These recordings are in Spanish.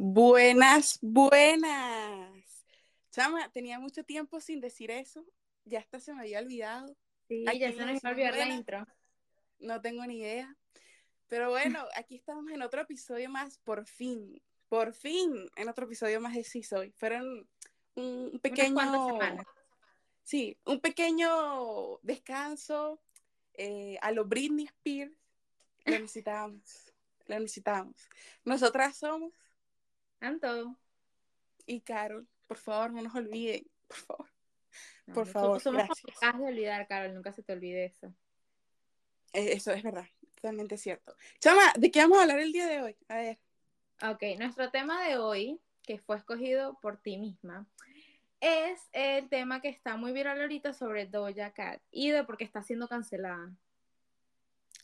Buenas, buenas. Chama, tenía mucho tiempo sin decir eso. Ya hasta se me había olvidado. Sí, Aquí ya se nos iba a olvidar la intro. No tengo ni idea. Pero bueno, aquí estamos en otro episodio más, por fin. Por fin, en otro episodio más de Sí Soy. Fueron un pequeño. semanas. Sí, un pequeño descanso eh, a lo Britney Spears. Lo necesitábamos. Lo necesitábamos. Nosotras somos Anto. y Carol. Por favor, no nos olviden. Por favor. No, Por favor, Somos gracias. de olvidar, Carol. Nunca se te olvide eso. Eh, Eso es verdad. Totalmente cierto. Chama, ¿de qué vamos a hablar el día de hoy? A ver. Ok, nuestro tema de hoy, que fue escogido por ti misma, es el tema que está muy viral ahorita sobre Doja Cat y de por qué está siendo cancelada.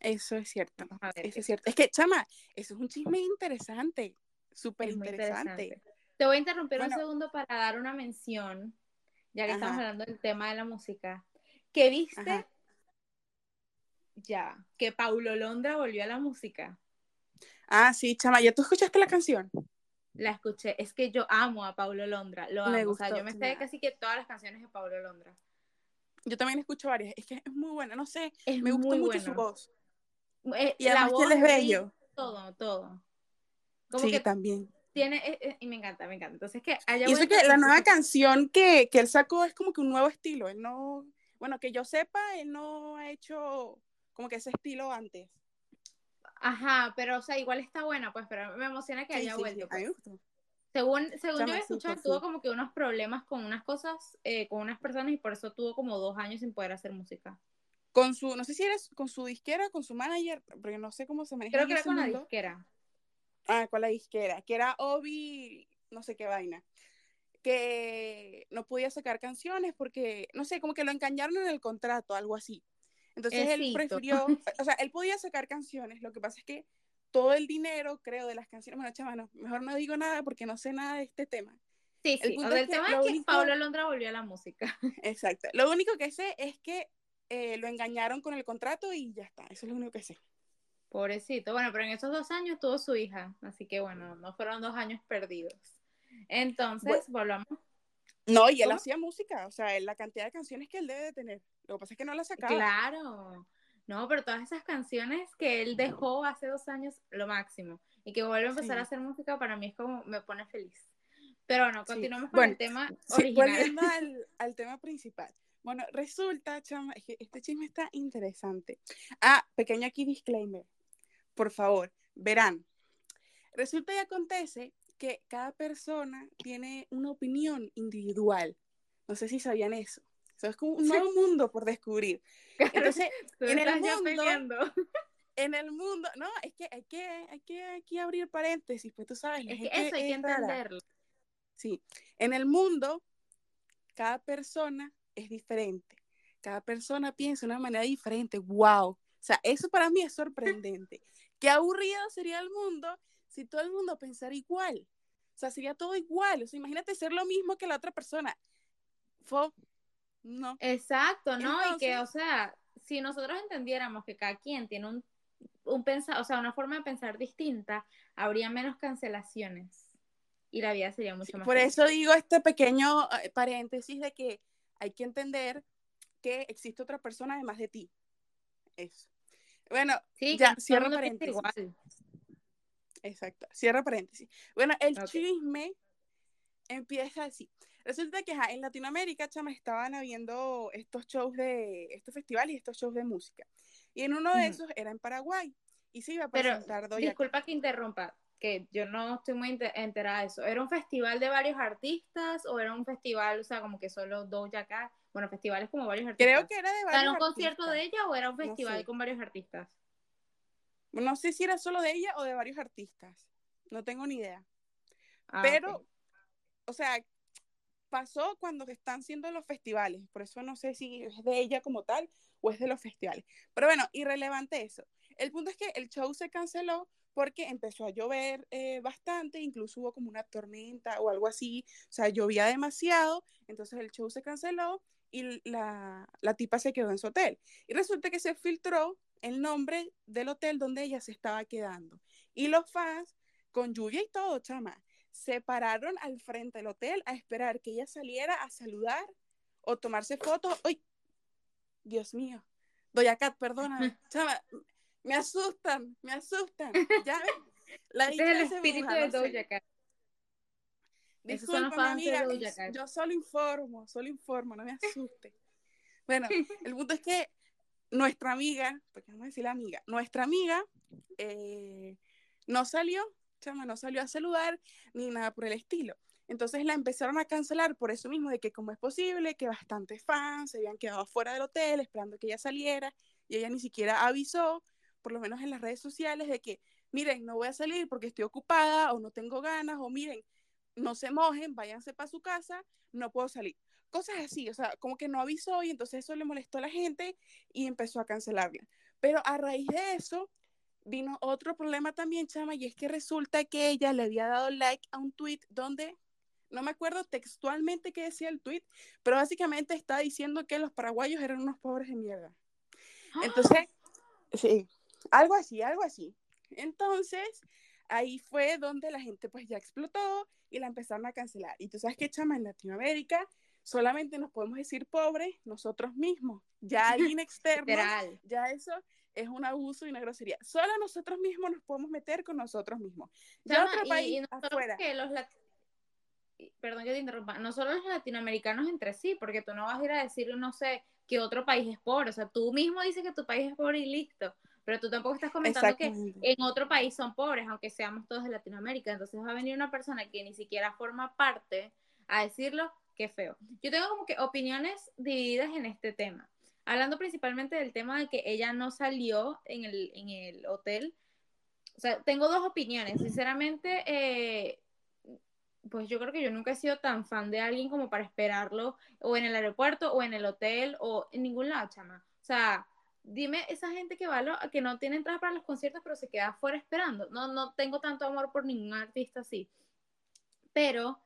Eso es cierto. Ver. Eso es cierto. Es que, chama, eso es un chisme interesante. Súper interesante. Te voy a interrumpir Bueno. un segundo para dar una mención, ya que Ajá. estamos hablando del tema de la música. ¿Qué viste? Ajá. Ya, que Paulo Londra volvió a la música. Ah, sí, chama, ¿ya tú escuchaste la canción? La escuché. Es que yo amo a Paulo Londra. Lo amo. Me o sea, gustó, yo me sé casi que todas las canciones de Paulo Londra. Yo también escucho varias. Es que es muy buena, no sé. Es Me gusta mucho su voz. Eh, Y la además que él voz, es el bello. Todo, todo. Como Sí, que también. tiene. eh, eh, y me encanta, me encanta. Entonces, que haya Y eso que la nueva canción que, que él sacó es como que un nuevo estilo. Él no, bueno, que yo sepa, él no ha hecho como que ese estilo antes. Ajá, pero o sea, igual está buena, pues, pero me emociona que Sí, haya sí, vuelto. pues. Según, según Chama, yo sí, escuchado, tuvo como que unos problemas con unas cosas, eh, con unas personas, y por eso tuvo como dos años sin poder hacer música. Con su, no sé si eres con su disquera, con su manager, porque no sé cómo se maneja Creo que era con la mundo. disquera. Ah, con la disquera, que era Obi, no sé qué vaina. Que no podía sacar canciones porque, no sé, como que lo engañaron en el contrato, algo así. Entonces él prefirió, o sea, él podía sacar canciones, lo que pasa es que todo el dinero, creo, de las canciones, bueno, chama, no, mejor no digo nada porque no sé nada de este tema. Sí, El sí. O punto sea, es el tema es que único- Pablo Londra volvió a la música. Exacto. Lo único que sé es que eh, lo engañaron con el contrato y ya está, eso es lo único que sé. Pobrecito. Bueno, pero en esos dos años tuvo su hija. Así que bueno, no fueron dos años perdidos. Entonces, volvamos. No, y él ¿Cómo? hacía música, o sea, la cantidad de canciones que él debe de tener. Lo que pasa es que no la sacaba. Claro. No, pero todas esas canciones que él dejó hace dos años, lo máximo. Y que vuelve a empezar Sí. a hacer música, para mí es como, me pone feliz. Pero bueno, Sí. continuamos con Bueno, el tema Sí, original. volviendo al, al tema principal. Bueno, resulta, chama, este chisme está interesante. Ah, pequeño aquí disclaimer. Por favor, verán. Resulta y acontece que cada persona tiene una opinión individual. No sé si sabían eso. Eso es como un nuevo mundo por descubrir. Entonces, en el mundo- en el mundo, no, es que hay que, hay que aquí abrir paréntesis, pues tú sabes, Es que eso hay que rara. entenderlo. Sí, en el mundo, cada persona es diferente. Cada persona piensa de una manera diferente. ¡Wow! O sea, eso para mí es sorprendente. Qué aburrido sería el mundo si todo el mundo pensara igual. O sea, sería todo igual. O sea, imagínate ser lo mismo que la otra persona. Fo, no. Exacto, ¿no? y que, o sea, si nosotros entendiéramos que cada quien tiene un, un pensar, o sea, una forma de pensar distinta, habría menos cancelaciones y la vida sería mucho más Por feliz. eso digo este pequeño eh, paréntesis de que hay que entender que existe otra persona además de ti. Eso. Bueno, Sí, ya, cierro paréntesis. igual. Exacto, cierra paréntesis. Bueno, el Ok. chisme empieza así. Resulta que en Latinoamérica, chama, estaban habiendo estos shows de, estos festivales y estos shows de música. Y en uno de esos era en Paraguay. Y se iba a Pero, presentar Cat. disculpa que interrumpa, que yo no estoy muy ente- enterada de eso. ¿Era un festival de varios artistas o era un festival, o sea, como que solo Doja Cat? Bueno, festivales como varios artistas. Creo que era de ¿Era varios un concierto de ella o era un No festival sé. con varios artistas? No sé si era solo de ella o de varios artistas. No tengo ni idea. Ah, Pero, o sea, pasó cuando están siendo los festivales. Por eso no sé si es de ella como tal o es de los festivales. Pero bueno, irrelevante eso. El punto es que el show se canceló porque empezó a llover eh, bastante, incluso hubo como una tormenta o algo así, o sea, llovía demasiado, entonces el show se canceló y la, la tipa se quedó en su hotel. Y resulta que se filtró el nombre del hotel donde ella se estaba quedando. Y los fans, con lluvia y todo, chama, se pararon al frente del hotel a esperar que ella saliera a saludar o tomarse fotos. ¡Ay! Dios mío. Doña Cat, perdóname. Chama, me asustan, me asustan. ¿Ya La este es el espíritu de Cat. Disculpa, amiga, yo solo informo, solo informo, no me asuste. bueno, el punto es que nuestra amiga, porque vamos a decir la amiga, nuestra amiga eh, no salió, chama, no salió a saludar ni nada por el estilo. Entonces la empezaron a cancelar por eso mismo, de que cómo es posible que bastantes fans se habían quedado fuera del hotel esperando que ella saliera y ella ni siquiera avisó, por lo menos en las redes sociales, de que, miren, no voy a salir porque estoy ocupada o no tengo ganas o miren, no se mojen, váyanse para su casa, no puedo salir. Cosas así, o sea, como que no avisó y entonces eso le molestó a la gente y empezó a cancelarla. Pero a raíz de eso vino otro problema también, chama, y es que resulta que ella le había dado like a un tweet donde no me acuerdo textualmente qué decía el tweet, pero básicamente está diciendo que los paraguayos eran unos pobres de mierda. Entonces, sí, algo así, algo así. Entonces, ahí fue donde la gente pues ya explotó y la empezaron a cancelar. Y tú sabes que, chama, en Latinoamérica solamente nos podemos decir pobres nosotros mismos. Ya alguien externo, ya eso es un abuso y una grosería. Solo nosotros mismos nos podemos meter con nosotros mismos. Ya otro país afuera. Que los Perdón que te interrumpa, no solo los latinoamericanos entre sí, porque tú no vas a ir a decir, no sé, que otro país es pobre, o sea, tú mismo dices que tu país es pobre y listo, pero tú tampoco estás comentando que en otro país son pobres, aunque seamos todos de Latinoamérica, entonces va a venir una persona que ni siquiera forma parte a decirlo, qué feo. Yo tengo como que opiniones divididas en este tema, hablando principalmente del tema de que ella no salió en el, en el hotel, o sea, tengo dos opiniones, sinceramente, eh, pues yo creo que yo nunca he sido tan fan de alguien como para esperarlo o en el aeropuerto o en el hotel o en ningún lado, chama. O sea, dime esa gente que va a que no tiene entrada para los conciertos pero se queda afuera esperando. No, no tengo tanto amor por ningún artista así. Pero,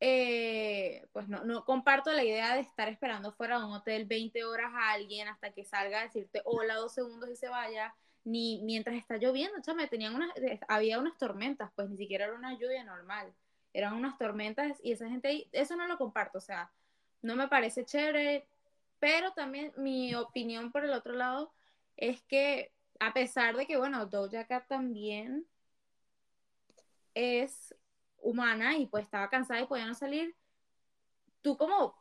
eh, pues no, no comparto la idea de estar esperando fuera de un hotel 20 horas a alguien hasta que salga a decirte hola dos segundos y se vaya ni mientras está lloviendo, chama, tenían unas, había unas tormentas, pues ni siquiera era una lluvia normal eran unas tormentas y esa gente ahí, eso no lo comparto, o sea, no me parece chévere, pero también mi opinión por el otro lado es que a pesar de que, bueno, Doja Cat también es humana y pues estaba cansada y podía no salir, tú como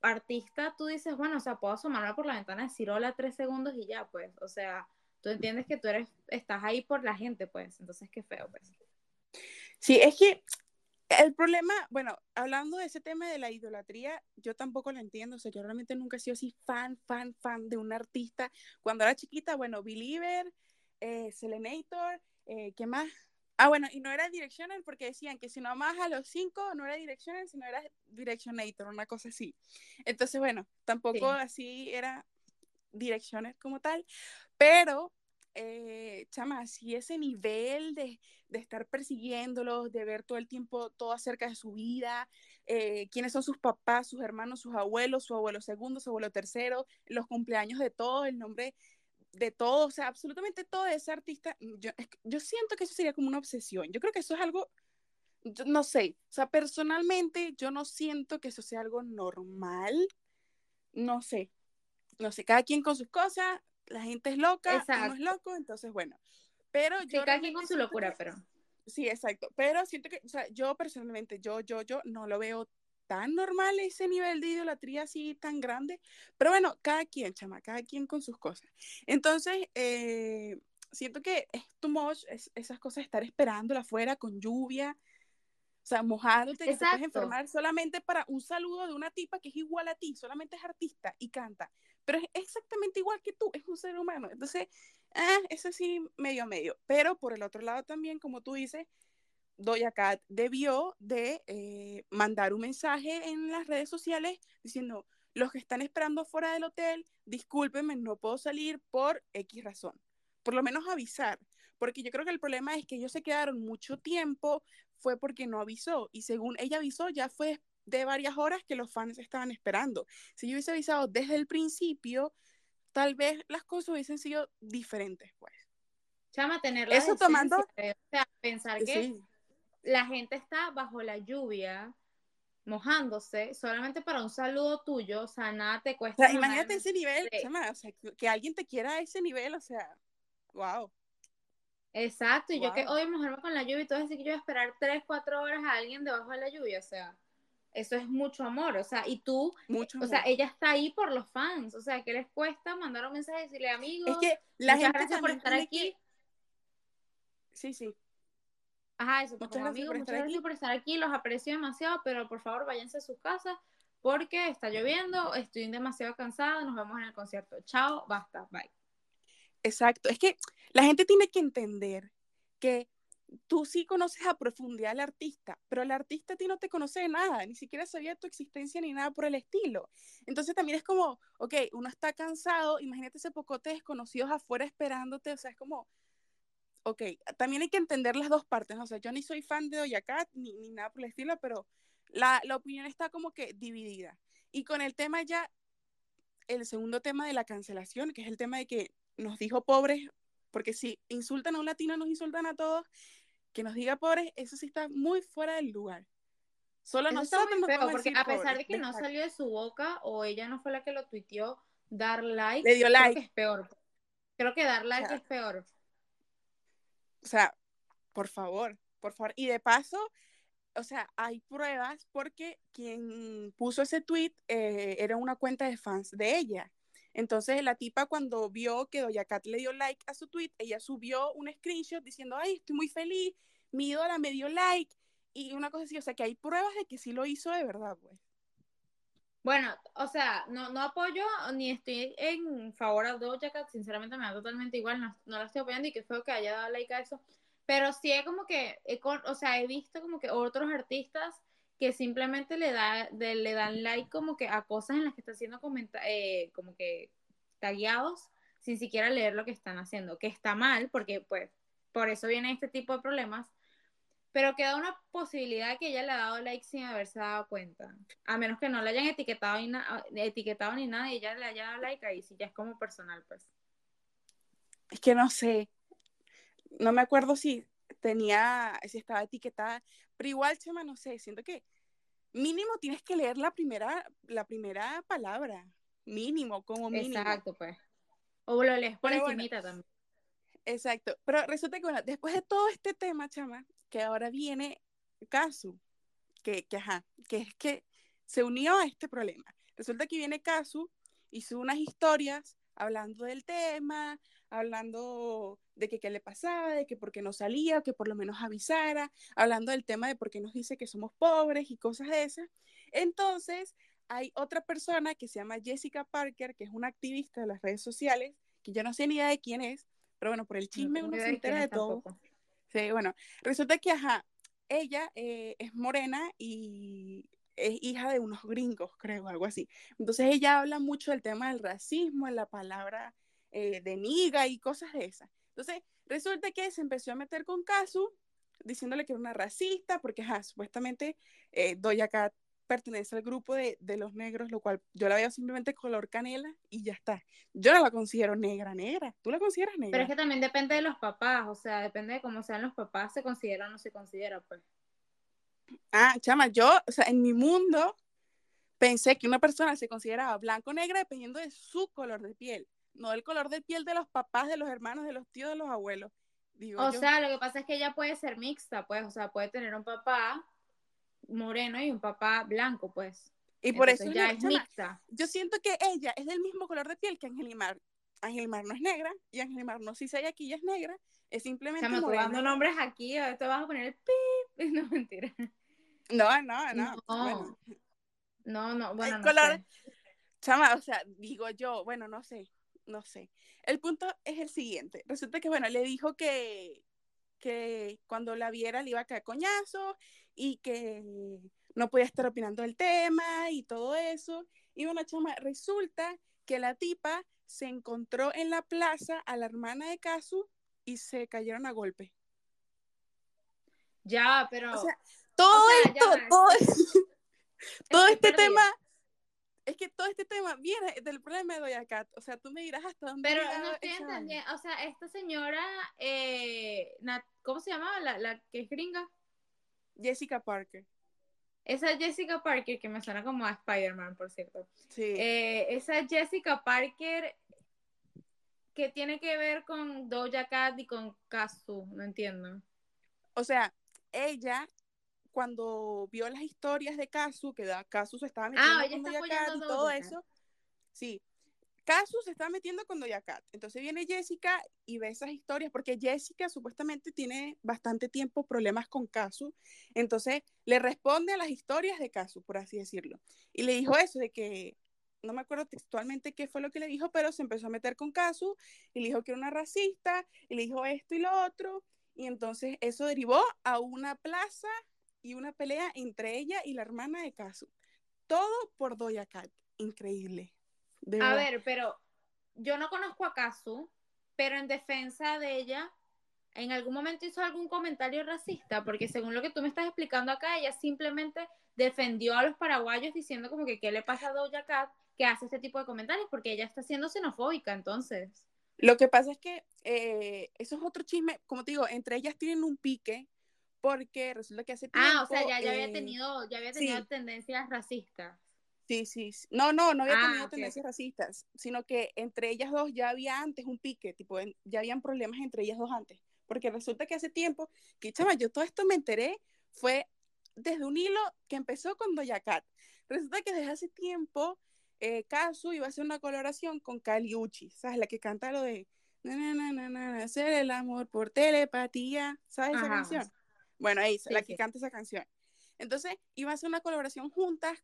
artista, tú dices, bueno, o sea, puedo asomarme por la ventana, decir hola tres segundos y ya, pues, o sea, tú entiendes que tú eres, estás ahí por la gente, pues, entonces qué feo, pues. Sí, es que el problema, bueno, hablando de ese tema de la idolatría, yo tampoco lo entiendo. O sea, yo realmente nunca he sido así fan, fan, fan de un artista. Cuando era chiquita, bueno, Believer, eh, Selenator, eh, ¿qué más? Ah, bueno, y no era Directional porque decían que si no más a los cinco no era Directional, sino era Directionator, una cosa así. Entonces, bueno, tampoco así era Directioner como tal, pero eh, chama, así ese nivel de, de, estar persiguiéndolos, de ver todo el tiempo todo acerca de su vida, eh, quiénes son sus papás, sus hermanos, sus abuelos, su abuelo segundo, su abuelo tercero, los cumpleaños de todos, el nombre de todos, o sea, absolutamente todo ese artista, yo, yo siento que eso sería como una obsesión, yo creo que eso es algo, no sé, o sea, personalmente yo no siento que eso sea algo normal, no sé, no sé, cada quien con sus cosas, la gente es loca, uno es loco, entonces bueno. Pero yo. cada quien con su locura, pero. Sí, exacto. Pero siento que, o sea, yo personalmente, yo, yo, yo no lo veo tan normal ese nivel de idolatría así tan grande. Pero bueno, cada quien, chama, cada quien con sus cosas. Entonces, eh, siento que es too much esas cosas, estar esperándola afuera con lluvia. O sea, mojándote, que te puedes enfermar solamente para un saludo de una tipa que es igual a ti, solamente es artista y canta pero es exactamente igual que tú, es un ser humano. Entonces, ah, eso sí, medio medio. Pero por el otro lado también, como tú dices, Doja Cat debió de eh, mandar un mensaje en las redes sociales diciendo, los que están esperando fuera del hotel, discúlpenme, no puedo salir por X razón. Por lo menos avisar, porque yo creo que el problema es que ellos se quedaron mucho tiempo, fue porque no avisó, y según ella avisó, ya fue de varias horas que los fans estaban esperando. Si yo hubiese avisado desde el principio, tal vez las cosas hubiesen sido diferentes, pues. Chama, tenerla Eso tomando. O sea, pensar que la gente está bajo la lluvia mojándose solamente para un saludo tuyo, o sea, nada te cuesta. O sea, imagínate ese nivel, o sea, que, alguien te quiera a ese nivel, o sea, wow. Exacto, y yo que hoy mojarme con la lluvia y todo eso, que yo voy a esperar 3, 4 horas a alguien debajo de la lluvia, o sea, eso es mucho amor, o sea, y tú, mucho o sea, ella está ahí por los fans, o sea, ¿qué les cuesta mandar un mensaje y decirle, amigos, es que la muchas gente gracias por estar aquí? Sí, sí. Ajá, eso, muchas amigos, por muchas gracias por estar aquí, los aprecio demasiado, pero por favor váyanse a sus casas porque está lloviendo, estoy demasiado cansada, nos vemos en el concierto. Chao, basta, bye. Exacto, es que la gente tiene que entender que tú sí conoces a profundidad al artista, pero el artista a ti no te conoce de nada, ni siquiera sabía tu existencia ni nada por el estilo. Entonces también es como, ok, uno está cansado, imagínate ese pocote desconocidos afuera esperándote, o sea, es como, ok, también hay que entender las dos partes, o sea, yo ni soy fan de Doja Cat ni, ni nada por el estilo, pero la, la opinión está como que dividida. Y con el tema ya, el segundo tema de la cancelación, que es el tema de que nos dijo pobres, porque si insultan a un latino, nos insultan a todos, que nos diga pobres, eso sí está muy fuera del lugar. Solo no nosotros nos feo, porque a pesar de que no salió de su boca o ella no fue la que lo tuiteó, dar like, Le dio like. es peor. Creo que dar like es peor. O sea, por favor, por favor. Y de paso, o sea, hay pruebas porque quien puso ese tweet eh, era una cuenta de fans de ella. Entonces la tipa cuando vio que Doña Cat le dio like a su tweet, ella subió un screenshot diciendo, ay, estoy muy feliz, mi ídola me dio like y una cosa así, o sea que hay pruebas de que sí lo hizo de verdad, pues. Bueno, o sea, no, no apoyo ni estoy en favor a Doja Cat, sinceramente me da totalmente igual, no, no la estoy apoyando y que fue que haya dado like a eso, pero sí es como que, o sea, he visto como que otros artistas que simplemente le, da, le dan like como que a cosas en las que están siendo eh, como que tagueados sin siquiera leer lo que están haciendo, que está mal, porque pues por eso viene este tipo de problemas, pero queda una posibilidad que ella le ha dado like sin haberse dado cuenta, a menos que no le hayan etiquetado, y etiquetado ni nada y ella le haya dado like ahí, si ya es como personal, pues. Es que no sé, no me acuerdo si tenía, si estaba etiquetada, pero igual, Chema, no sé, siento que mínimo tienes que leer la primera, la primera palabra, mínimo, como mínimo. Exacto, pues. O lo lees por encimita también. Exacto, pero resulta que, bueno, después de todo este tema, Chama, que ahora viene Casu, que, que, ajá, que es que se unió a este problema. Resulta que viene Casu, hizo unas historias hablando del tema, hablando de que qué le pasaba, de que por qué no salía, que por lo menos avisara, hablando del tema de por qué nos dice que somos pobres y cosas de esas. Entonces, hay otra persona que se llama Jessica Parker, que es una activista de las redes sociales, que yo no sé ni idea de quién es, pero bueno, por el chisme uno se entera de todo. Sí, bueno, resulta que, ajá, ella eh, es morena y es hija de unos gringos, creo, algo así. Entonces ella habla mucho del tema del racismo, en la palabra eh, de niga y cosas de esas. Entonces, resulta que se empezó a meter con Casu, diciéndole que era una racista, porque ajá, supuestamente eh, Cat pertenece al grupo de, de, los negros, lo cual yo la veo simplemente color canela y ya está. Yo no la considero negra, negra. ¿Tú la consideras negra? Pero es que también depende de los papás, o sea, depende de cómo sean los papás, se considera o no se considera, pues. Ah, chama, yo, o sea, en mi mundo pensé que una persona se consideraba blanco o negra dependiendo de su color de piel no del color de piel de los papás, de los hermanos, de los tíos, de los abuelos. o sea, lo que pasa es que ella puede ser mixta, pues, o sea, puede tener un papá moreno y un papá blanco, pues. Y por eso ya es mixta. Yo siento que ella es del mismo color de piel que Angelimar. Angelimar no es negra y Angelimar no si se aquí ella es negra, es simplemente Estamos dando nombres aquí, te vas a poner el pip. No, mentira. No, no, no. No, no, no, bueno, no color... Chama, o sea, digo yo, bueno, no sé no sé. El punto es el siguiente. Resulta que, bueno, le dijo que, que cuando la viera le iba a caer coñazo y que no podía estar opinando del tema y todo eso. Y bueno, chama, resulta que la tipa se encontró en la plaza a la hermana de Casu y se cayeron a golpe. Ya, pero. O sea, todo esto, todo, todo este tema es que todo este tema viene del problema de Doña Cat. O sea, tú me dirás hasta dónde. Pero no estoy entendiendo. O sea, esta señora, eh, ¿cómo se llamaba? La, la que es gringa. Jessica Parker. Esa Jessica Parker, que me suena como a Spider-Man, por cierto. Sí. Eh, esa Jessica Parker que tiene que ver con Doja Cat y con Kazu, no entiendo. O sea, ella cuando vio las historias de Kazu, que Kazu se estaba metiendo Ah, con está Doja Cat y todo eso, sí. Kazu se está metiendo con Doja Cat. Entonces viene Jessica y ve esas historias, porque Jessica supuestamente tiene bastante tiempo problemas con Kazu. Entonces le responde a las historias de Kazu, por así decirlo. Y le dijo eso, de que, no me acuerdo textualmente qué fue lo que le dijo, pero se empezó a meter con Kazu y le dijo que era una racista y le dijo esto y lo otro. Y entonces eso derivó a una plaza y una pelea entre ella y la hermana de Kazu. Todo por Doja Cat. Increíble. De A ver, pero yo no conozco a Kazu, pero en defensa de ella, en algún momento hizo algún comentario racista, porque según lo que tú me estás explicando acá, ella simplemente defendió a los paraguayos diciendo como que qué le pasa a Doja Cat que hace este tipo de comentarios, porque ella está siendo xenofóbica, entonces. Lo que pasa es que eh, eso es otro chisme, como te digo, entre ellas tienen un pique porque resulta que hace tiempo... Ah, o sea, ya, ya había eh, tenido, ya había tenido sí. tendencias racistas. Sí, sí, sí. No, no, no había Ah, tenido tendencias racistas, sino que entre ellas dos ya había antes un pique, tipo, en- ya habían problemas entre ellas dos antes. Porque resulta que hace tiempo, que chama, yo todo esto me enteré, fue desde un hilo que empezó con Doja Cat. Resulta que desde hace tiempo, eh, Kazu iba a hacer una colaboración con Kali Uchi, ¿sabes? La que canta lo de na, na, na, na, hacer el amor por telepatía, ¿sabes esa Ajá. canción? Bueno, esa, Sí, la que sí. canta esa canción. Entonces, iba a hacer una colaboración juntas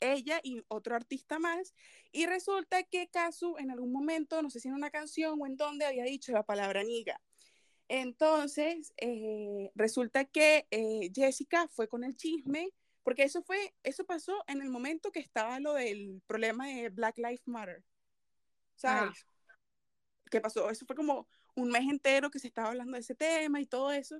ella y otro artista más, y resulta que Kazu en algún momento, no sé si en una canción o en donde, había dicho la palabra niga. Entonces, eh, resulta que eh, Jessica fue con el chisme, porque eso fue, eso pasó en el momento que estaba lo del problema de Black Lives Matter. ¿Sabes? ¿Qué pasó? Eso fue como un mes entero que se estaba hablando de ese tema y todo eso.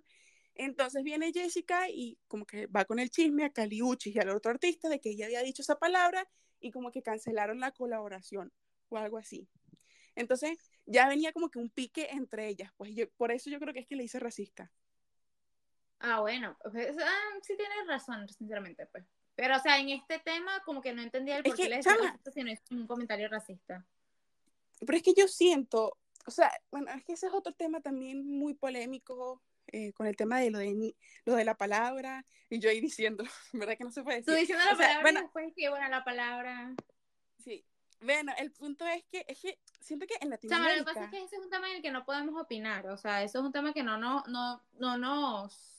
Entonces viene Jessica y como que va con el chisme a Caliuchi y al otro artista de que ella había dicho esa palabra y como que cancelaron la colaboración o algo así. Entonces ya venía como que un pique entre ellas, pues yo, por eso yo creo que es que le hice racista. Ah, bueno, pues, ah, sí tienes razón, sinceramente, pues. Pero, o sea, en este tema, como que no entendía el por qué le decía chama. racista si no es un comentario racista. Pero es que yo siento, o sea, bueno, es que ese es otro tema también muy polémico eh, con el tema de lo de, lo de la palabra y yo ahí diciendo, ¿verdad que no se puede decir? Tú diciendo la O sea, palabra bueno, y después que, bueno, la palabra... Sí. Bueno, el punto es que, es que siento que en O sea, lo que Latinoamérica. pasa es que ese es un tema en el que no podemos opinar. O sea, eso es un tema que no, no, no, no nos...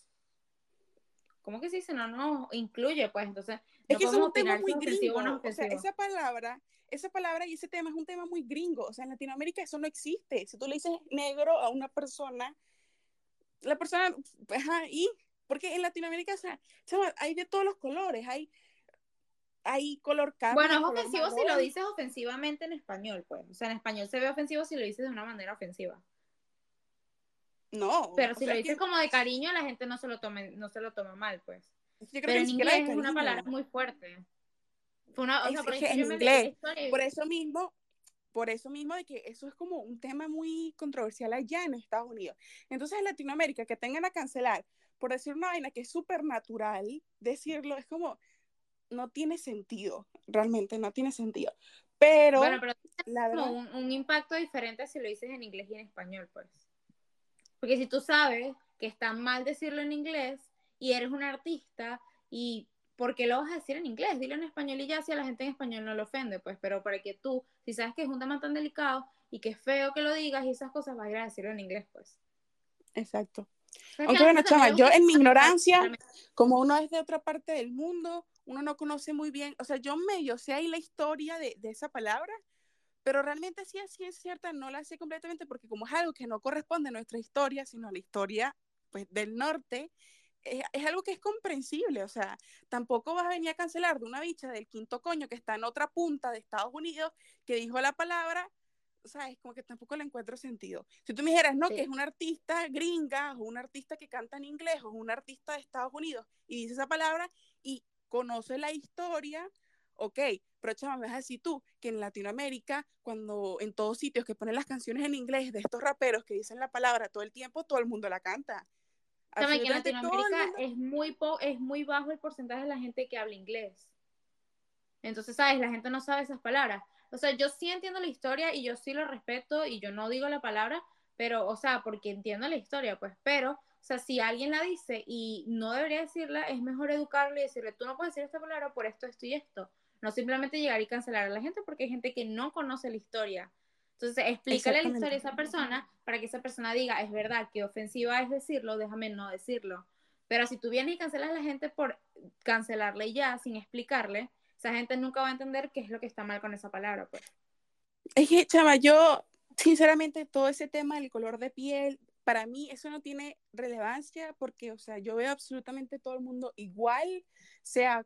¿Cómo que se dice? No nos incluye, pues. Entonces, Es no que eso es un tema si muy gringo. o no O sea, esa palabra, esa palabra y ese tema es un tema muy gringo. O sea, en Latinoamérica eso no existe. Si tú le dices negro a una persona, la persona, pues, ajá, y porque en Latinoamérica, o sea, hay de todos los colores, hay, hay color carne, Bueno, es ofensivo si lo dices ofensivamente en español, pues. O sea, en español se ve ofensivo si lo dices de una manera ofensiva. No, Pero si lo es dices que como de cariño, la gente no se lo tome, no se lo toma mal, pues. yo creo Pero que en inglés es una palabra muy fuerte. Fue una, o sea, es por que en me inglés, Por eso mismo, por eso mismo de que eso es como un tema muy controversial allá en Estados Unidos. Entonces en Latinoamérica que tengan a cancelar por decir una vaina que es súper natural, decirlo es como, no tiene sentido, realmente no tiene sentido. Pero, Bueno, pero la como verdad, un, un impacto diferente si lo dices en inglés y en español, pues. Porque si tú sabes que está mal decirlo en inglés y eres un artista y ¿por qué lo vas a decir en inglés? Dilo en español y ya si a la gente en español no le ofende, pues, pero para que tú, si sabes que es un tema tan delicado y que es feo que lo digas y esas cosas, vas a ir a decirlo en inglés, pues. exacto. Aunque bueno, chama, yo en mi ignorancia, como uno es de otra parte del mundo, uno no conoce muy bien, o sea, yo medio sé ahí la historia de, de esa palabra, pero realmente sí, sí es cierta, no la sé completamente porque como es algo que no corresponde a nuestra historia, sino a la historia pues, del norte, es, es algo que es comprensible, o sea, tampoco vas a venir a cancelar de una bicha del quinto coño que está en otra punta de Estados Unidos que dijo la palabra, o sea, es como que tampoco le encuentro sentido. Si tú me dijeras, no, Sí. que es una artista gringa o un artista que canta en inglés o un artista de Estados Unidos y dice esa palabra y conoce la historia, ok, pero chama, me vas a decir tú que en Latinoamérica, cuando en todos sitios que ponen las canciones en inglés de estos raperos que dicen la palabra todo el tiempo, todo el mundo la canta. También que en Latinoamérica es muy, es muy bajo el porcentaje de la gente que habla inglés. Entonces, ¿sabes? La gente no sabe esas palabras. O sea, yo sí entiendo la historia y yo sí lo respeto y yo no digo la palabra, pero, o sea, porque entiendo la historia, pues, pero, o sea, si alguien la dice y no debería decirla, es mejor educarle y decirle, tú no puedes decir esta palabra por esto, esto y esto. No simplemente llegar y cancelar a la gente porque hay gente que no conoce la historia. Entonces, explícale la historia a esa persona para que esa persona diga, es verdad, que ofensiva es decirlo, déjame no decirlo. Pero si tú vienes y cancelas a la gente por cancelarle ya, sin explicarle, esa gente nunca va a entender qué es lo que está mal con esa palabra, pues. Es que, chava, yo, sinceramente, todo ese tema del color de piel, para mí eso no tiene relevancia porque, o sea, yo veo absolutamente todo el mundo igual, sea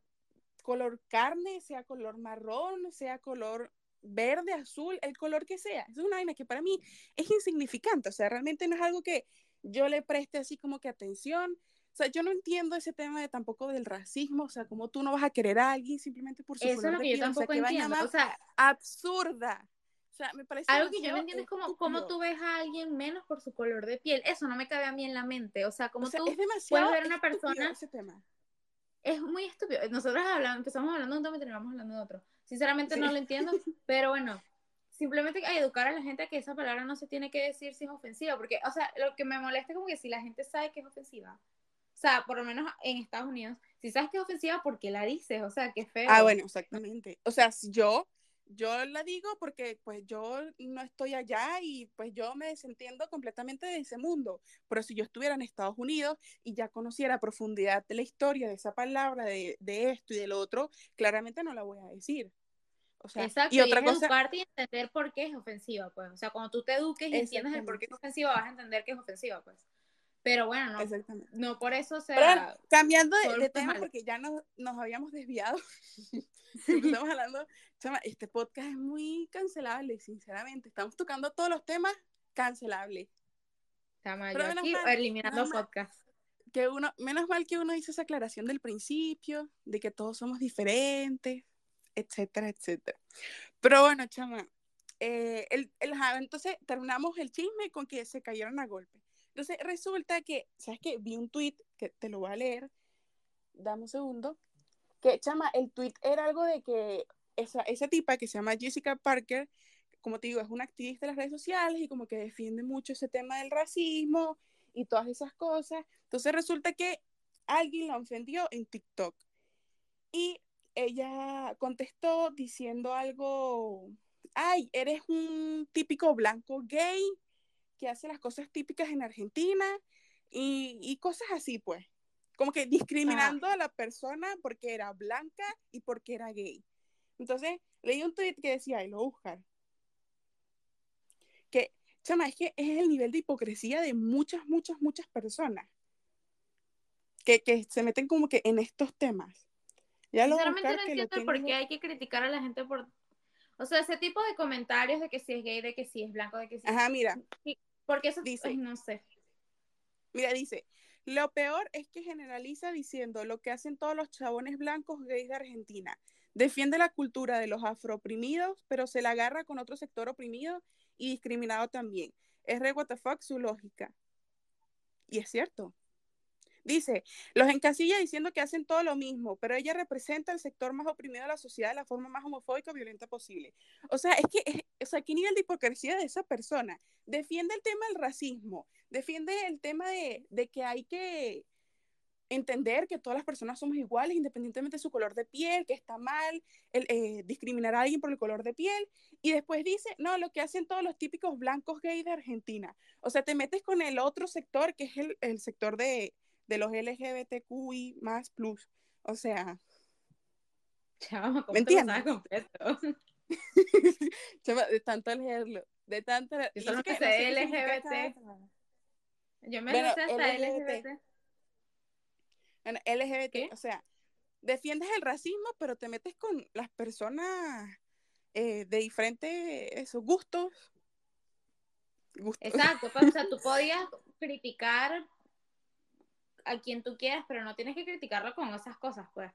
color carne, sea color marrón, sea color verde, azul, el color que sea. Es una vaina que para mí es insignificante, o sea, realmente no es algo que yo le preste así como que atención. O sea, yo no entiendo ese tema de tampoco del racismo, o sea, como tú no vas a querer a alguien simplemente por su Eso color es lo de que yo piel, o sea, tampoco entiendo. O sea, absurda. O sea, me parece algo que yo no entiendo es cómo, cómo tú ves a alguien menos por su color de piel. Eso no me cabe a mí en la mente. O sea, como O sea, tú es demasiado puedes ver a una persona ese tema. Es muy estúpido. Nosotros hablamos, empezamos hablando de un tema y terminamos hablando de otro. Sinceramente Sí. no lo entiendo, pero bueno, simplemente hay educar a la gente a que esa palabra no se tiene que decir si es ofensiva, porque, o sea, lo que me molesta es como que si la gente sabe que es ofensiva, o sea, por lo menos en Estados Unidos, si sabes que es ofensiva, ¿por qué la dices? O sea, qué feo. Ah, bueno, exactamente. O sea, si yo, yo la digo porque pues yo no estoy allá y pues yo me desentiendo completamente de ese mundo. Pero si yo estuviera en Estados Unidos y ya conociera a profundidad de la historia de esa palabra, de, de esto y del otro, claramente no la voy a decir. O sea, Exacto, y otra es cosa, educarte y entender por qué es ofensiva, pues. O sea, cuando tú te eduques y entiendes el por qué es ofensiva, vas a entender que es ofensiva, pues. Pero bueno, no, exactamente. no por eso, bueno, cambiando de, tema, porque ya nos, nos habíamos desviado. Estamos hablando, chama, este podcast es muy cancelable, sinceramente. Estamos tocando todos los temas cancelables. Estamos aquí mal, eliminando mal. podcast. Que uno, menos mal que uno hizo esa aclaración del principio, de que todos somos diferentes, etcétera, etcétera. Pero bueno, chama, eh, el, el, entonces terminamos el chisme con que se cayeron a golpe. Entonces resulta que, ¿sabes qué? Vi un tweet que te lo voy a leer. Dame un segundo. Que, chama, el tweet era algo de que esa, esa tipa que se llama Jessica Parker, como te digo, es una activista de las redes sociales y como que defiende mucho ese tema del racismo y todas esas cosas. Entonces resulta que alguien la ofendió en TikTok y ella contestó diciendo algo, ay, eres un típico blanco gay que hace las cosas típicas en Argentina y, y cosas así, pues. Como que discriminando a la persona porque era blanca y porque era gay. Entonces, leí un tweet que decía, y lo voy a buscar, que, chama, es que es el nivel de hipocresía de muchas, muchas, muchas personas que, que se meten como que en estos temas. Ya lo Sinceramente no entiendo por qué hay que criticar a la gente por... O sea, ese tipo de comentarios de que si es gay, de que si es blanco, de que si... Ajá, mira, Porque eso... Dice- ay, no sé. Mira, dice, lo peor es que generaliza diciendo lo que hacen todos los chabones blancos gays de Argentina. Defiende la cultura de los afrooprimidos, pero se la agarra con otro sector oprimido y discriminado también. Es re what the fuck su lógica. Y es cierto. Dice, los encasilla diciendo que hacen todo lo mismo, pero ella representa el sector más oprimido de la sociedad de la forma más homofóbica y violenta posible. O sea, es que, es- o sea, ¿qué nivel de hipocresía de esa persona? Defiende el tema del racismo, defiende el tema de, que hay que entender que todas las personas somos iguales independientemente de su color de piel, que está mal eh, discriminar a alguien por el color de piel, y después dice, no, lo que hacen todos los típicos blancos gays de Argentina. O sea, te metes con el otro sector, que es el sector de, de los LGBTQI más plus. O sea, Chao, ¿cómo ¿Me te lo completo? de tanto leerlo, de tanto... Yo solo que sé no LGBT. Yo me Bueno, sé hasta LGBT. LGBT. Bueno, LGBT, ¿Qué? o sea, defiendes el racismo, pero te metes con las personas eh, de diferentes esos gustos. gustos. Exacto, pues, o sea, tú podías criticar a quien tú quieras, pero no tienes que criticarlo con esas cosas, pues.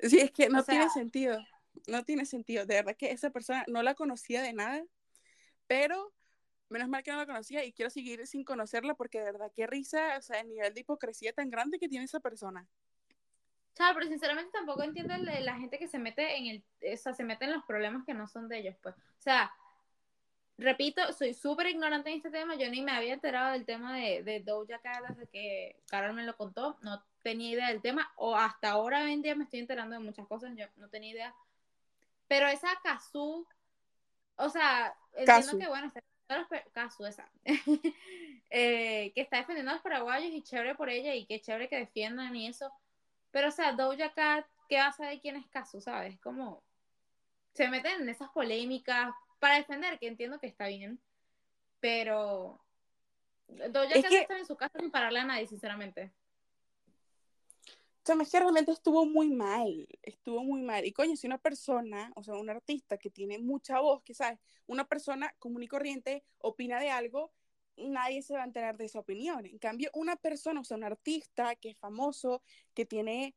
Sí, es que no o sea- tiene sentido. No tiene sentido. De verdad que esa persona no la conocía de nada, pero menos mal que no la conocía y quiero seguir sin conocerla porque de verdad, qué risa, o sea, el nivel de hipocresía tan grande que tiene esa persona. sea, pero sinceramente tampoco entiendo la gente que se mete en el, o sea, se mete en los problemas que no son de ellos, pues. O sea, repito, soy súper ignorante en este tema, yo ni me había enterado del tema de, de Doja Cat desde que Carol me lo contó, no tenía idea del tema, o hasta ahora hoy en día me estoy enterando de muchas cosas, yo no tenía idea. Pero esa Kazu, o sea, entiendo que bueno, Kazu, esa, eh, que está defendiendo a los paraguayos y chévere por ella y qué chévere que defiendan y eso. Pero, o sea, Doja Cat, ¿qué va a saber quién es Kazu, sabes? Como se meten en esas polémicas para defender, que entiendo que está bien, pero Doja Cat que... está en su casa sin pararle a nadie, sinceramente. O sea, es que realmente estuvo muy mal, estuvo muy mal. Y coño, si una persona, o sea, un artista que tiene mucha voz, que sabes, una persona común y corriente opina de algo, nadie se va a enterar de esa opinión. En cambio, una persona, o sea, un artista que es famoso, que tiene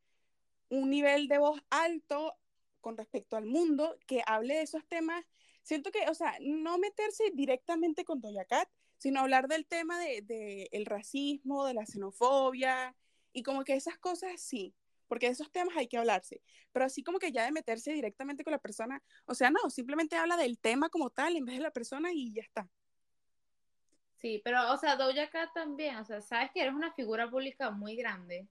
un nivel de voz alto con respecto al mundo, que hable de esos temas, siento que, o sea, no meterse directamente con Doja Cat, sino hablar del tema del de, el racismo, de la xenofobia, y como que esas cosas sí, porque de esos temas hay que hablarse, pero así como que ya de meterse directamente con la persona, o sea, no, simplemente habla del tema como tal en vez de la persona y ya está. Sí, pero, o sea, Doja Cat también, o sea, sabes que eres una figura pública muy grande.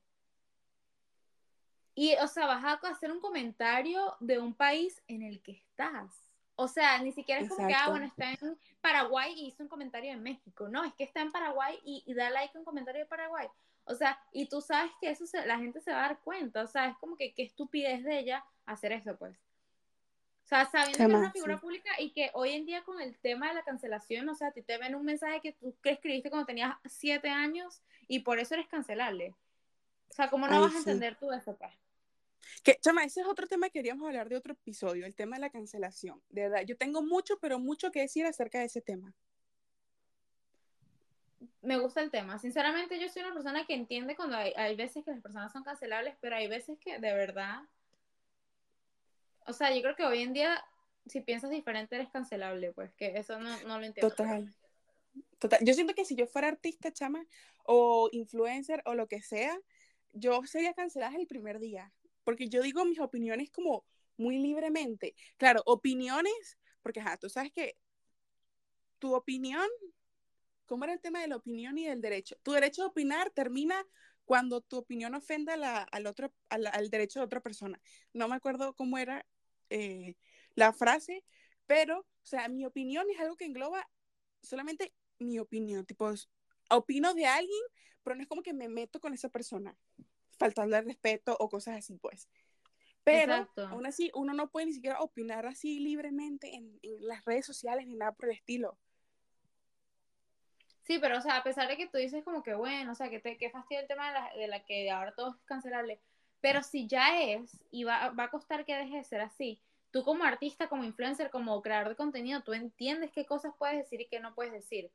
Y, o sea, vas a hacer un comentario de un país en el que estás. O sea, ni siquiera es como que, ah, bueno, está en Paraguay y hizo un comentario en México. No, es que está en Paraguay y, y da like a un comentario de Paraguay. O sea, y tú sabes que eso la gente se va a dar cuenta, o sea, es como que qué estupidez de ella hacer eso, pues. O sea, sabiendo que es una figura pública y que hoy en día con el tema de la cancelación, o sea, a ti te ven un mensaje que tú que escribiste cuando tenías siete años y por eso eres cancelable. O sea, ¿cómo no vas a entender tú eso, pues? Que, chama, ese es otro tema que queríamos hablar de otro episodio, el tema de la cancelación. De verdad, yo tengo mucho, pero mucho que decir acerca de ese tema me gusta el tema. Sinceramente, yo soy una persona que entiende cuando hay, hay, veces que las personas son cancelables, pero hay veces que de verdad. O sea, yo creo que hoy en día, si piensas diferente, eres cancelable, pues que eso no, no lo entiendo. Total. Total. Yo siento que si yo fuera artista, chama, o influencer, o lo que sea, yo sería cancelada el primer día. Porque yo digo mis opiniones como muy libremente. Claro, opiniones, porque ajá, tú sabes que tu opinión ¿Cómo era el tema de la opinión y del derecho? Tu derecho a opinar termina cuando tu opinión ofenda al, otro, al, derecho de otra persona. No me acuerdo cómo era eh, la frase, pero, o sea, mi opinión es algo que engloba solamente mi opinión. Tipo, opino de alguien, pero no es como que me meto con esa persona, faltando el respeto o cosas así, pues. Pero aún así, uno no puede ni siquiera opinar así libremente en, en las redes sociales ni nada por el estilo. Sí, pero o sea, a pesar de que tú dices como que bueno, o sea, que, te, que fastidio el tema de la, de la que ahora todo es cancelable, pero si ya es y va, va a costar que deje de ser así, tú como artista, como influencer, como creador de contenido, tú entiendes qué cosas puedes decir y qué no puedes decir.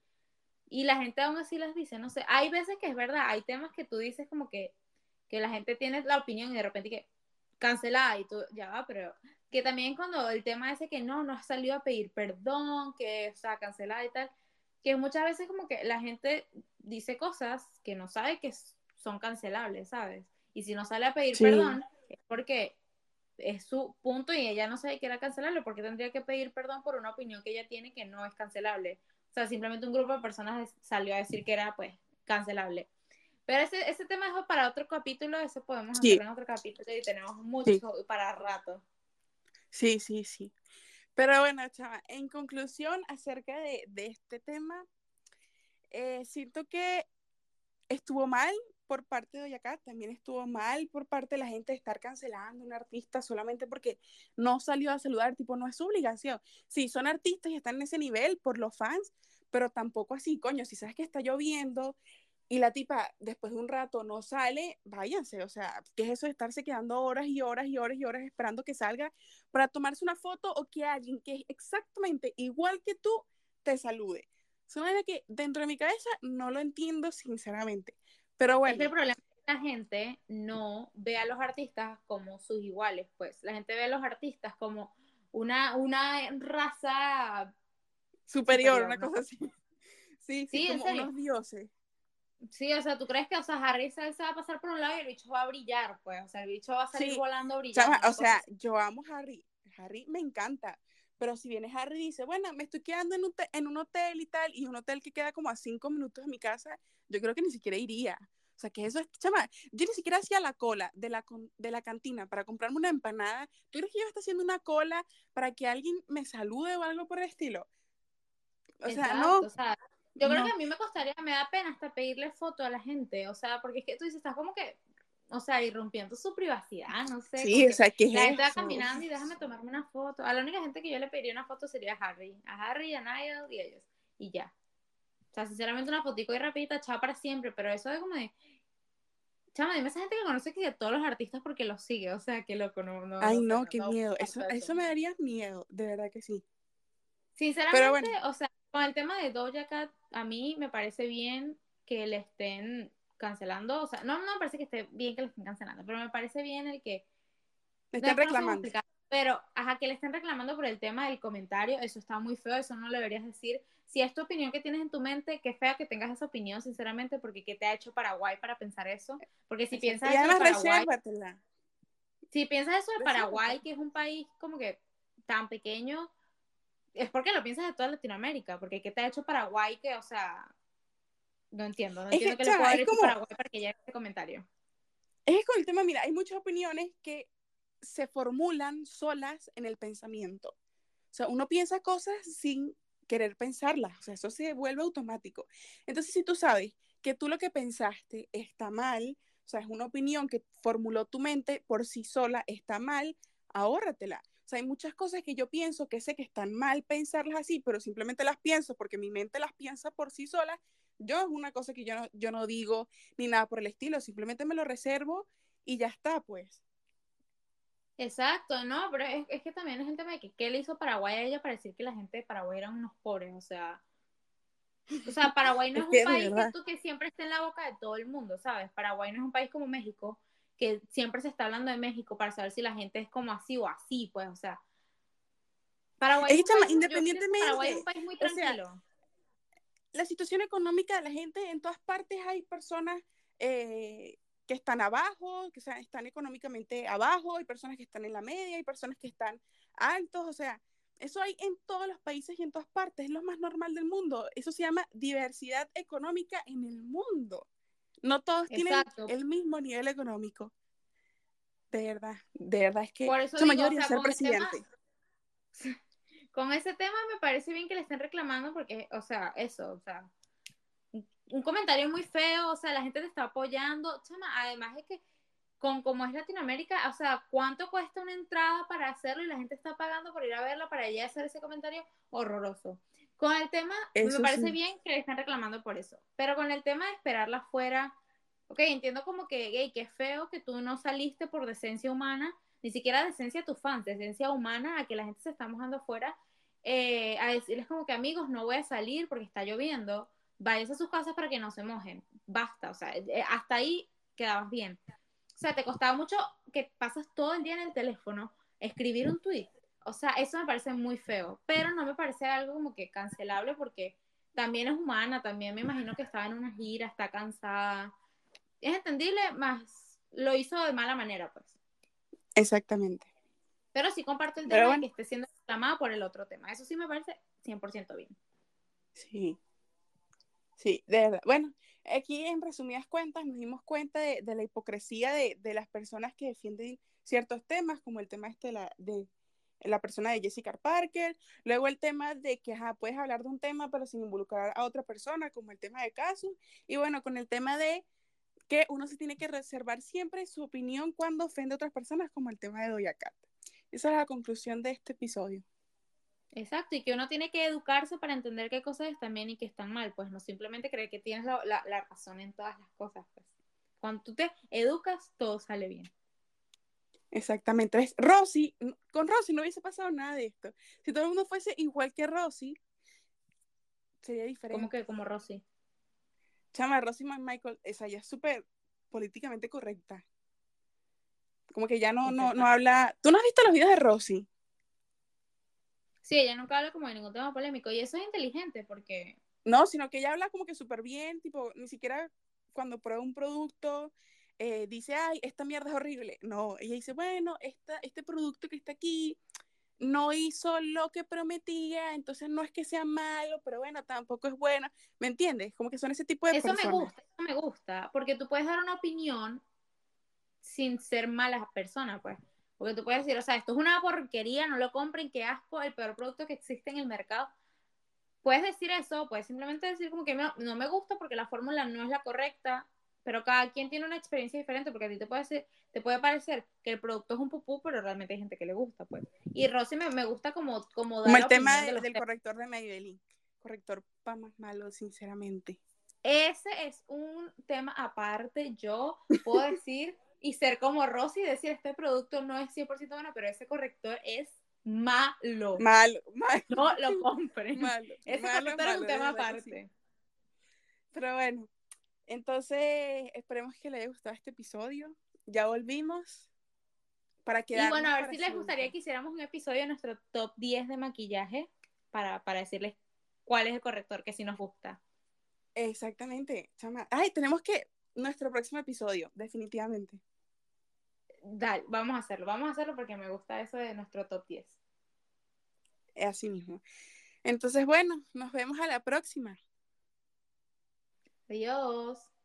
Y la gente aún así las dice, no sé, hay veces que es verdad, hay temas que tú dices como que, que la gente tiene la opinión y de repente que cancelada y tú, ya va, pero que también cuando el tema ese que no, no has salido a pedir perdón, que, o sea, cancelada y tal, que muchas veces como que la gente dice cosas que no sabe que son cancelables, ¿sabes? Y si no sale a pedir perdón, es porque es su punto y ella no sabe que era cancelable, porque tendría que pedir perdón por una opinión que ella tiene que no es cancelable. O sea, simplemente un grupo de personas salió a decir que era, pues, cancelable. Pero ese, ese tema es para otro capítulo, ese podemos hacer en otro capítulo y tenemos mucho para rato. Sí, sí, sí. Pero bueno, chava, en conclusión acerca de, este tema, eh, siento que estuvo mal por parte de Oyacá, también estuvo mal por parte de la gente de estar cancelando a un artista solamente porque no salió a saludar, tipo, no es su obligación. Sí, son artistas y están en ese nivel por los fans, pero tampoco así, coño, si sabes que está lloviendo y la tipa después de un rato no sale, váyanse, o sea, ¿qué es eso de estarse quedando horas y horas y horas y horas esperando que salga para tomarse una foto o que alguien que es exactamente igual que tú te salude? Es una que dentro de mi cabeza no lo entiendo sinceramente, pero bueno. el problema es que la gente no ve a los artistas como sus iguales, pues la gente ve a los artistas como una, una raza superior, una cosa así. Sí, sí, como unos dioses. Sí, o sea, ¿tú crees que, o sea, Harry se, va a pasar por un lado y el bicho va a brillar? Pues, o sea, el bicho va a salir volando brillando. O sea, yo amo a Harry. Harry me encanta. Pero si viene Harry y dice, bueno, me estoy quedando en un, en un hotel y tal, y un hotel que queda como a cinco minutos de mi casa, yo creo que ni siquiera iría. O sea, que eso es, chama, yo ni siquiera hacía la cola de la, de la cantina para comprarme una empanada. ¿Tú crees que yo estoy haciendo una cola para que alguien me salude o algo por el estilo? O sea, no. O sea, yo creo que a mí me costaría, me da pena hasta pedirle foto a la gente, o sea, porque es que tú dices, estás como que, o sea, irrumpiendo su privacidad, no sé. Sí, o sea, que La gente va caminando y déjame tomarme una foto. A la única gente que yo le pediría una foto sería a Harry, a Harry, a Niall y a ellos, y ya. O sea, sinceramente una fotico y rapidita, chao para siempre, pero eso es como de... Chama, dime esa gente que conoce que de todos los artistas porque los sigue, o sea, que loco, no, no Ay, no, qué miedo, eso, eso me daría miedo, de verdad que sí. Sinceramente, o sea, con el tema de Doja Cat, a mí me parece bien que le estén cancelando, o sea, no, no me parece que esté bien que le estén cancelando, pero me parece bien el que... Le estén reclamando. pero, ajá, que le estén reclamando por el tema del comentario, eso está muy feo, eso no lo deberías decir. Si es tu opinión que tienes en tu mente, qué fea que tengas esa opinión, sinceramente, porque ¿qué te ha hecho Paraguay para pensar eso? Porque si piensas eso de Paraguay... Si piensas eso de Paraguay, que es un país como que tan pequeño, es porque lo piensas de toda Latinoamérica, porque ¿qué te ha hecho Paraguay que, o sea, no entiendo, no entiendo que, le pueda haber hecho Paraguay para que llegue este comentario. Es con el tema, mira, hay muchas opiniones que se formulan solas en el pensamiento. O sea, uno piensa cosas sin querer pensarlas, o sea, eso se vuelve automático. Entonces, si tú sabes que tú lo que pensaste está mal, o sea, es una opinión que formuló tu mente por sí sola, está mal, ahórratela. Sea, hay muchas cosas que yo pienso que sé que están mal pensarlas así, pero simplemente las pienso porque mi mente las piensa por sí sola. Yo es una cosa que yo no, yo no digo ni nada por el estilo, simplemente me lo reservo y ya está, pues. Exacto, no, pero es, que también es el tema de que qué le hizo Paraguay a ella para decir que la gente de Paraguay eran unos pobres, o sea, o sea, Paraguay no es, un país que, que siempre esté en la boca de todo el mundo, ¿sabes? Paraguay no es un país como México, que siempre se está hablando de México para saber si la gente es como así o así, pues, o sea. Paraguay, es, independientemente, Paraguay es un país muy tranquilo. la situación económica de la gente, en todas partes hay personas eh, que están abajo, que están económicamente abajo, hay personas que están en la media, hay personas que están altos, o sea, eso hay en todos los países y en todas partes, es lo más normal del mundo. Eso se llama diversidad económica en el mundo. No todos tienen el mismo nivel económico. De verdad, de verdad es que Por eso mayoría ser presidente. con ese tema me parece bien que le estén reclamando porque, o sea, eso, o sea, un comentario muy feo, o sea, la gente te está apoyando, chama, además es que con como es Latinoamérica, o sea, ¿cuánto cuesta una entrada para hacerlo y la gente está pagando por ir a verlo para ella hacer ese comentario horroroso? Con el tema, me parece bien que le están reclamando por eso, pero con el tema de esperarla fuera, ok, entiendo como que, gay, que feo que tú no saliste por decencia humana, ni siquiera decencia a tus fans, decencia humana a que la gente se está mojando afuera, eh, a decirles como que amigos, no voy a salir porque está lloviendo, váyanse a sus casas para que no se mojen, basta, o sea, eh, hasta ahí quedabas bien. O sea, te costaba mucho que pasas todo el día en el teléfono, escribir un tweet, o sea, eso me parece muy feo, pero no me parece algo como que cancelable porque también es humana, también me imagino que estaba en una gira, está cansada. Es entendible, más lo hizo de mala manera, pues. Exactamente. Pero sí comparto el tema de que esté siendo reclamada por el otro tema. Eso sí me parece 100% bien. Sí. Sí, de verdad. Bueno, aquí en resumidas cuentas nos dimos cuenta de, la hipocresía de, las personas que defienden ciertos temas, como el tema este la, de la persona de Jessica Parker, luego el tema de que puedes hablar de un tema pero sin involucrar a otra persona, como el tema de casos, y bueno, con el tema de que uno se tiene que reservar siempre su opinión cuando ofende a otras personas, como el tema de Doya Cat. Esa es la conclusión de este episodio. Exacto, y que uno tiene que educarse para entender qué cosas están bien y qué están mal, pues no simplemente creer que tienes la, la razón en todas las cosas, pues. Cuando tú te educas, todo sale bien. Exactamente. Rosy, con Rosy no hubiese pasado nada de esto. Si todo el mundo fuese igual que Rosy, sería diferente. ¿Cómo que como Rosy? Chama, Rosy Michael, esa ya es súper políticamente correcta. Como que ya no, no, no habla. ¿Tú no has visto los videos de Rosy? Sí, ella nunca habla como de ningún tema polémico. Y eso es inteligente porque No, sino que ella habla como que súper bien, tipo, ni siquiera cuando prueba un producto eh, dice, ay, esta mierda es horrible. No, ella dice, bueno, esta, este producto que está aquí no hizo lo que prometía, entonces no es que sea malo, pero bueno, tampoco es bueno. ¿Me entiendes? Como que son ese tipo de eso me gusta, eso me gusta, porque tú puedes dar una opinión sin ser mala persona, pues. Porque tú puedes decir, o sea, esto es una porquería, no lo compren, qué asco, el peor producto que existe en el mercado. Puedes decir eso, puedes simplemente decir como que no me gusta porque la fórmula no es la correcta, pero cada quien tiene una experiencia diferente porque a ti te puede, ser, te puede parecer que el producto es un pupú, pero realmente hay gente que le gusta, pues. Y Rosy me, me gusta como, como Como el tema del corrector de Maybelline. Corrector para más malo, sinceramente. Ese es un tema aparte. Yo puedo decir y ser como Rosy y decir, este producto no es 100% bueno, pero ese corrector es malo. Malo, malo. No lo compren. Malo, ese corrector es un tema aparte. Pero bueno, entonces esperemos que les haya gustado este episodio. Ya volvimos. Para y bueno, a ver si les gustaría que hiciéramos un episodio de nuestro top 10 de maquillaje para, para decirles cuál es el corrector que sí nos gusta. Exactamente, chama. Ay, tenemos que nuestro próximo episodio, definitivamente. Dale, vamos a hacerlo, vamos a hacerlo porque me gusta eso de nuestro top 10. Así mismo. Entonces, bueno, nos vemos a la próxima. Adiós.